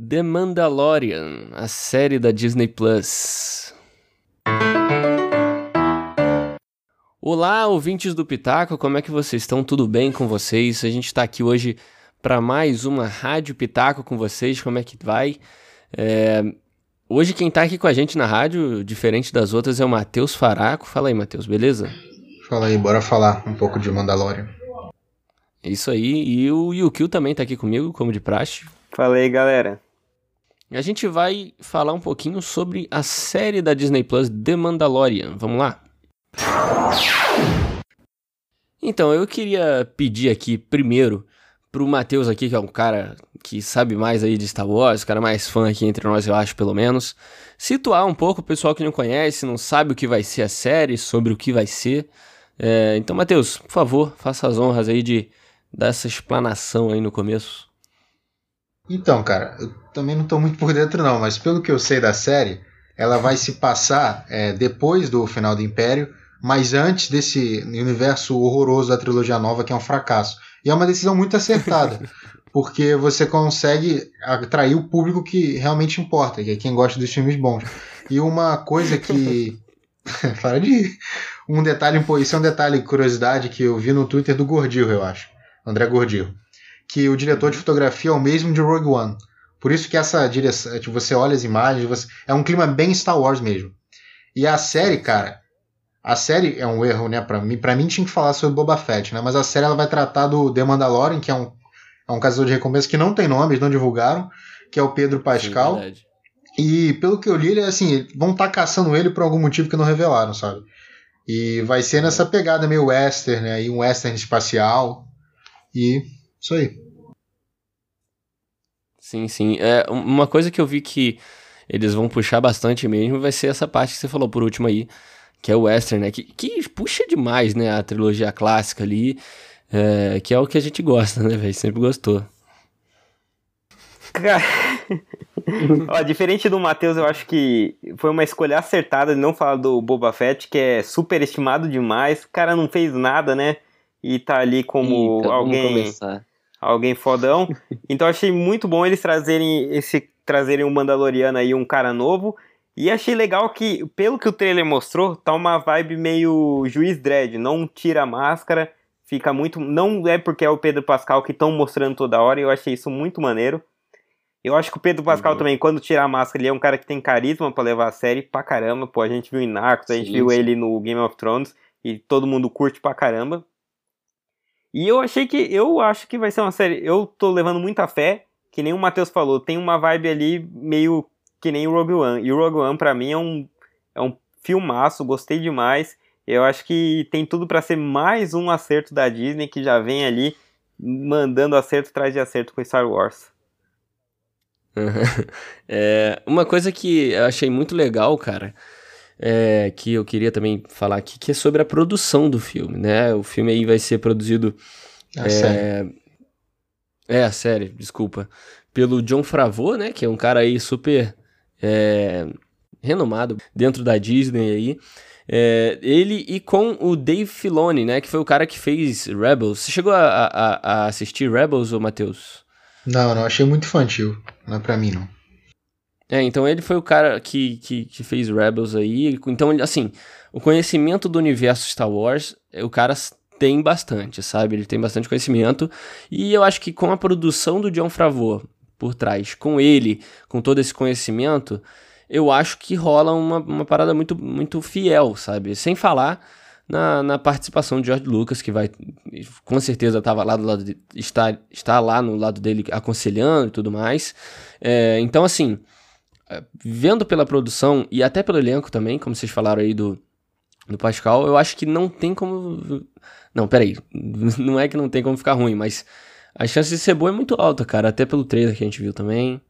The Mandalorian, a série da Disney Plus. Olá, ouvintes do Pitaco, como é que vocês estão? Tudo bem com vocês? A gente está aqui hoje para mais uma Rádio Pitaco com vocês. Como é que vai? É... Hoje quem está aqui com a gente na rádio, diferente das outras, é o Matheus Faraco. Fala aí, Matheus, beleza? Fala aí, bora falar um pouco de Mandalorian. Isso aí, e o Yukio também está aqui comigo, como de praxe. Fala aí, galera. A gente vai falar um pouquinho sobre a série da Disney Plus The Mandalorian. Vamos lá? Então, eu queria pedir aqui primeiro pro Matheus aqui, que é um cara que sabe mais aí de Star Wars, o cara mais fã aqui entre nós, eu acho, pelo menos, situar um pouco o pessoal que não conhece, não sabe o que vai ser a série, sobre o que vai ser. É, então, Matheus, por favor, faça as honras aí de dar essa explanação aí no começo. Então, cara, eu também não estou muito por dentro não, mas pelo que eu sei da série, ela vai se passar é, depois do final do Império, mas antes desse universo horroroso da trilogia nova que é um fracasso. E é uma decisão muito acertada, porque você consegue atrair o público que realmente importa, que é quem gosta dos filmes bons. E uma coisa que para de um detalhe, isso é um detalhe curiosidade que eu vi no Twitter do Gordillo, eu acho. André Gordillo que o diretor de fotografia é o mesmo de Rogue One. Por isso que essa direção, tipo, você olha as imagens, você, é um clima bem Star Wars mesmo. E a série, cara, a série é um erro, né? Para mim, para mim tinha que falar sobre Boba Fett, né? Mas a série ela vai tratar do The Mandalorian, que é um, é um caçador de recompensa que não tem nome, eles não divulgaram, que é o Pedro Pascal. Sim, e pelo que eu li, ele assim, vão estar tá caçando ele por algum motivo que não revelaram, sabe? E vai ser nessa pegada meio western, né? E um western espacial. E isso aí. Sim, sim. É, uma coisa que eu vi que eles vão puxar bastante mesmo vai ser essa parte que você falou por último aí, que é o western, né? Que, que puxa demais, né? A trilogia clássica ali, é, que é o que a gente gosta, né, velho? Sempre gostou. Ó, diferente do Matheus, eu acho que foi uma escolha acertada de não falar do Boba Fett, que é super estimado demais. O cara não fez nada, né? E tá ali como Eita, alguém alguém fodão. Então achei muito bom eles trazerem esse trazerem um Mandaloriano aí, um cara novo. E achei legal que, pelo que o trailer mostrou, tá uma vibe meio Juiz Dredd, não tira a máscara, fica muito. Não é porque é o Pedro Pascal que estão mostrando toda hora, eu achei isso muito maneiro. Eu acho que o Pedro Pascal uhum. também, quando tira a máscara, ele é um cara que tem carisma para levar a série pra caramba. Pô, a gente viu em Narcos, a gente sim, viu sim. ele no Game of Thrones e todo mundo curte pra caramba. E eu achei que. Eu acho que vai ser uma série. Eu tô levando muita fé, que nem o Matheus falou, tem uma vibe ali meio que nem o Rogue One. E o Rogue One, pra mim, é um, é um filmaço, gostei demais. Eu acho que tem tudo para ser mais um acerto da Disney que já vem ali mandando acerto atrás de acerto com Star Wars. é, uma coisa que eu achei muito legal, cara, é, que eu queria também falar aqui, que é sobre a produção do filme, né? O filme aí vai ser produzido... A é, série. É, a série, desculpa. Pelo John Favreau, né? Que é um cara aí super é, renomado dentro da Disney aí. É, ele e com o Dave Filoni, né? Que foi o cara que fez Rebels. Você chegou a, a, a assistir Rebels, ou Matheus? Não, não. Achei muito infantil. Não é pra mim, não. É, então ele foi o cara que, que, que, fez Rebels aí. Então, assim, o conhecimento do universo Star Wars, o cara tem bastante, sabe? Ele tem bastante conhecimento. E eu acho que com a produção do John Favreau por trás, com ele, com todo esse conhecimento, eu acho que rola uma, uma parada muito, muito fiel, sabe? Sem falar na, na participação de George Lucas, que vai, com certeza, estava lá do lado de, está, está lá no lado dele aconselhando e tudo mais. É, então, assim vendo pela produção e até pelo elenco também, como vocês falaram aí do, do Pascal, eu acho que não tem como. Não, peraí. Não é que não tem como ficar ruim, mas a chance de ser boa é muito alta, cara. Até pelo trailer que a gente viu também.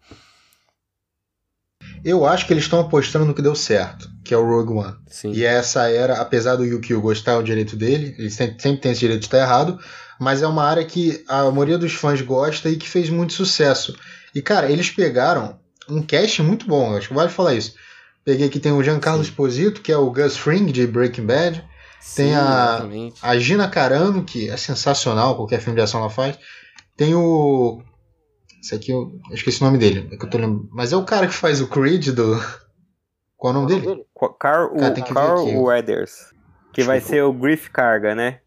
Eu acho que eles estão apostando no que deu certo, que é o Rogue One. Sim. E essa era, apesar do Yukio gostar o direito dele, ele sempre, sempre tem esse direito de estar errado, mas é uma área que a maioria dos fãs gosta e que fez muito sucesso. E, cara, eles pegaram um cast muito bom, acho que vale falar isso. Peguei aqui, tem o Giancarlo Sim. Esposito, que é o Gus Fring de Breaking Bad. Sim, tem a, a Gina Carano, que é sensacional, qualquer filme de ação ela faz. Tem o. Esse aqui eu, eu esqueci o nome dele. É que eu tô lembrando. Mas é o cara que faz o Creed do. Qual é o nome dele? Carl, Cara, tem que Carl aqui. Weathers. Que vai ser o Griff Carga, né?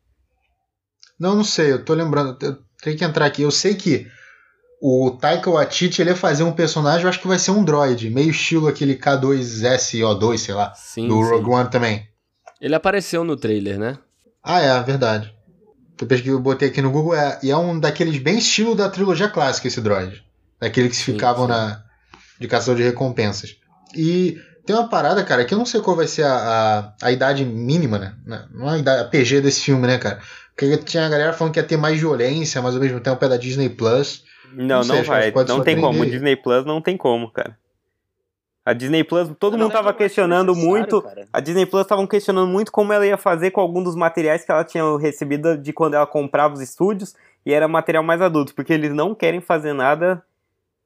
Não, não sei, eu tô lembrando. Eu tenho que entrar aqui. Eu sei que o Taika Waititi ele ia fazer um personagem, eu acho que vai ser um droid, meio estilo aquele K2SO2, sei lá, Sim, do sim. Rogue One também. Ele apareceu no trailer, né? Ah, é, verdade. Depois que eu botei aqui no Google, é, e é um daqueles bem estilo da trilogia clássica, esse droid. Daqueles que ficavam sim. na de caçador de recompensas. E tem uma parada, cara, que eu não sei qual vai ser a, a, a idade mínima, né? Não é a, idade, a PG desse filme, né, cara? Porque tinha a galera falando que ia ter mais violência, mas ao mesmo tempo é da Disney Plus. Não, Não sei, não vai. Não tem como. Disney Plus não tem como, cara. A Disney Plus, todo Não, mundo mas eu tava acho questionando muito. cara. A Disney Plus estavam questionando muito como ela ia fazer com algum dos materiais que ela tinha recebido de quando ela comprava os estúdios e era material mais adulto, porque eles não querem fazer nada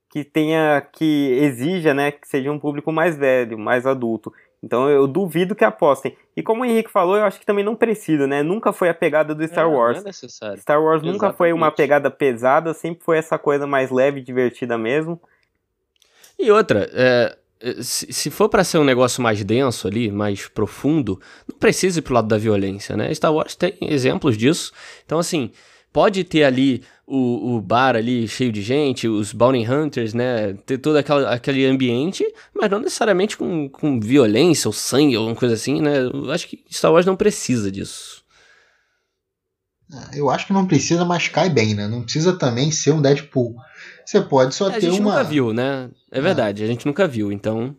que tenha que exija, né, que seja um público mais velho, mais adulto. Então eu duvido que apostem. E como o Henrique falou, eu acho que também não precisa, né? Nunca foi a pegada do Star É, Wars. Não é necessário. Star Wars nunca foi uma Exatamente. pegada pesada, sempre foi essa coisa mais leve e divertida mesmo. E outra, é, é, se, se for pra ser um negócio mais denso ali, mais profundo, não precisa ir pro lado da violência, né? Star Wars tem exemplos disso. Então, assim, pode ter ali o, o bar ali cheio de gente, os Bounty Hunters, né? Ter todo aquela, aquele ambiente, mas não necessariamente com, com violência ou sangue ou alguma coisa assim, né? Eu acho que Star Wars não precisa disso. Eu acho que não precisa, mas cai bem, né? Não precisa também ser um Deadpool. Você pode só É, a ter gente uma. nunca viu, né? É verdade, a gente nunca viu, então.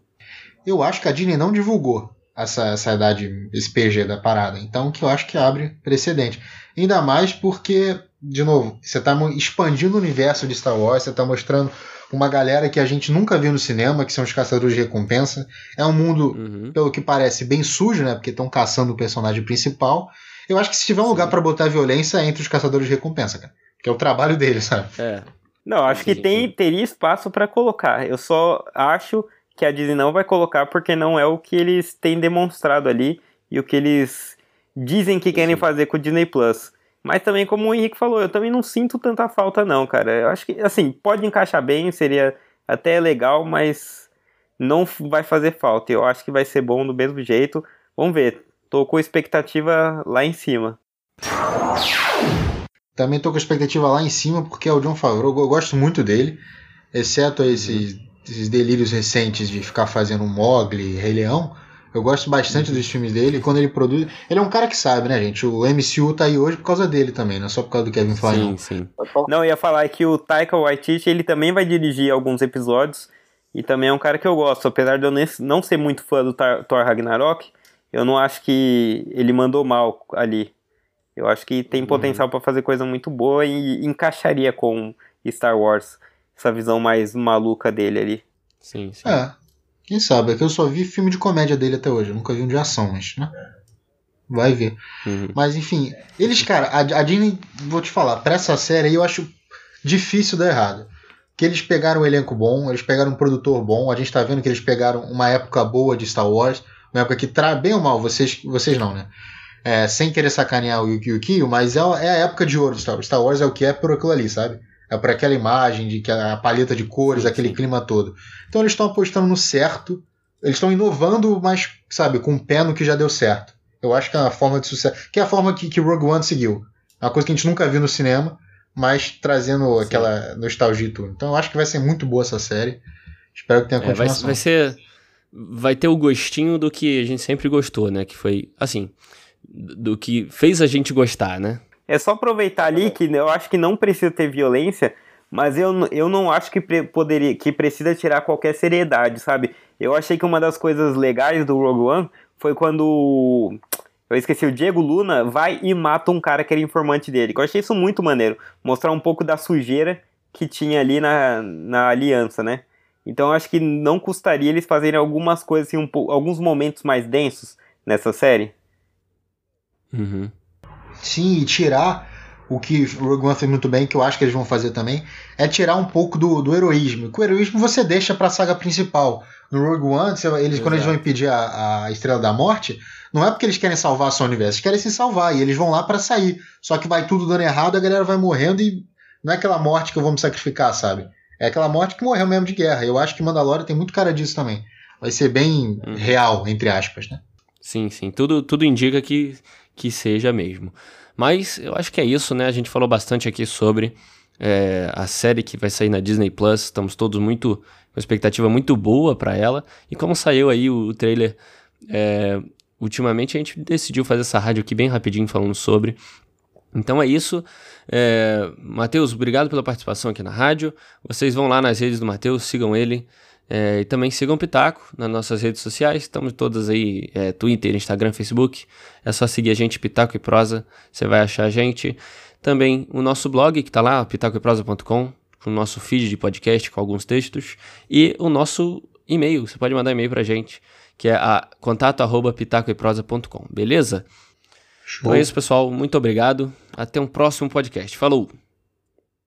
Eu acho que a Disney não divulgou essa, essa idade, esse PG da parada. Então, que eu acho que abre precedente. Ainda mais porque, de novo, você está expandindo o universo de Star Wars, você está mostrando uma galera que a gente nunca viu no cinema, que são os caçadores de recompensa. É um mundo, Uhum. pelo que parece, bem sujo, né? Porque estão caçando o personagem principal. Eu acho que se tiver um lugar para botar violência, é entre os caçadores de recompensa, cara. Que é o trabalho deles, sabe? É. Não, acho que tem, teria espaço pra colocar. Eu só acho que a Disney não vai colocar porque não é o que eles têm demonstrado ali e o que eles dizem que querem Sim. fazer com o Disney Plus. Mas também, como o Henrique falou, eu também não sinto tanta falta, não, cara. Eu acho que, assim, pode encaixar bem, seria até legal, mas não vai fazer falta. Eu acho que vai ser bom do mesmo jeito. Vamos ver. Tô com expectativa lá em cima. Também tô com a expectativa lá em cima, porque é o John Favreau, eu gosto muito dele, exceto esses, esses delírios recentes de ficar fazendo Mogli, Rei Leão. Eu gosto bastante dos filmes dele, e quando ele produz. Ele é um cara que sabe, né, gente? O MCU tá aí hoje por causa dele também, não é só por causa do Kevin Feige. Sim, não. sim. Não, eu ia falar que o Taika Waititi, ele também vai dirigir alguns episódios e também é um cara que eu gosto, apesar de eu não ser muito fã do Thor Ragnarok, eu não acho que ele mandou mal ali. Eu acho que tem Uhum. potencial pra fazer coisa muito boa e encaixaria com Star Wars, essa visão mais maluca dele ali. Sim, sim. É. Quem sabe? É que eu só vi filme de comédia dele até hoje. Eu nunca vi um de ação, mas, né? Vai ver. Uhum. Mas enfim, eles, cara, a, a Disney, vou te falar, pra essa série aí eu acho difícil dar errado. Que eles pegaram um elenco bom, eles pegaram um produtor bom, a gente tá vendo que eles pegaram uma época boa de Star Wars, uma época que traz bem ou mal, vocês, vocês não, né? É, sem querer sacanear o Yuki Yukio, mas é, é a época de ouro de Star Wars. Star Wars é o que é por aquilo ali, sabe? É por aquela imagem, de que a paleta de cores, Sim, aquele sim. clima todo. Então eles estão apostando no certo, eles estão inovando, mas, sabe, com o pé no que já deu certo. Eu acho que é uma forma de sucesso. Que é a forma que, que Rogue One seguiu. É uma coisa que a gente nunca viu no cinema, mas trazendo aquela nostalgia e tudo. Então eu acho que vai ser muito boa essa série. Espero que tenha É, vai, continuação. vai ser. Vai ter o gostinho do que a gente sempre gostou, né? Que foi, assim, do que fez a gente gostar, né? É só aproveitar ali que eu acho que não precisa ter violência, mas eu, eu não acho que pre- poderia que precisa tirar qualquer seriedade, sabe? Eu achei que uma das coisas legais do Rogue One foi quando eu esqueci o Diego Luna vai e mata um cara que era informante dele. Eu achei isso muito maneiro, mostrar um pouco da sujeira que tinha ali na, na aliança, né? Então eu acho que não custaria eles fazerem algumas coisas assim, um alguns momentos mais densos nessa série. Uhum. Sim, e tirar o que o Rogue One fez muito bem, que eu acho que eles vão fazer também, é tirar um pouco do, do heroísmo. Que o heroísmo você deixa pra saga principal. No Rogue One, você- eles, quando eles vão impedir a, a Estrela da Morte, não é porque eles querem salvar só o universo, eles querem se salvar, e eles vão lá pra sair. Só que vai tudo dando errado, a galera vai morrendo e não é aquela morte que eu vou me sacrificar, sabe? É aquela morte que morreu mesmo de guerra. Eu acho que Mandalorian tem muito cara disso também. Vai ser bem uhum. real, entre aspas, né? Sim, sim. Tudo, tudo indica que, que seja mesmo. Mas eu acho que é isso, né? A gente falou bastante aqui sobre é, a série que vai sair na Disney Plus. Estamos todos muito com expectativa muito boa para ela. E como saiu aí o, o trailer, é, ultimamente a gente decidiu fazer essa rádio aqui bem rapidinho falando sobre. Então é isso. É, Matheus, obrigado pela participação aqui na rádio. Vocês vão lá nas redes do Matheus, sigam ele. É, e também sigam o Pitaco nas nossas redes sociais. Estamos todas aí: é, Twitter, Instagram, Facebook. É só seguir a gente, Pitaco e Prosa. Você vai achar a gente. Também o nosso blog, que está lá, pitacoeprosa.com, com o nosso feed de podcast com alguns textos. E o nosso e-mail. Você pode mandar e-mail para a gente, que é a contato.pitacoeprosa.com. Beleza? Show. Então é isso, pessoal. Muito obrigado. Até um próximo podcast. Falou!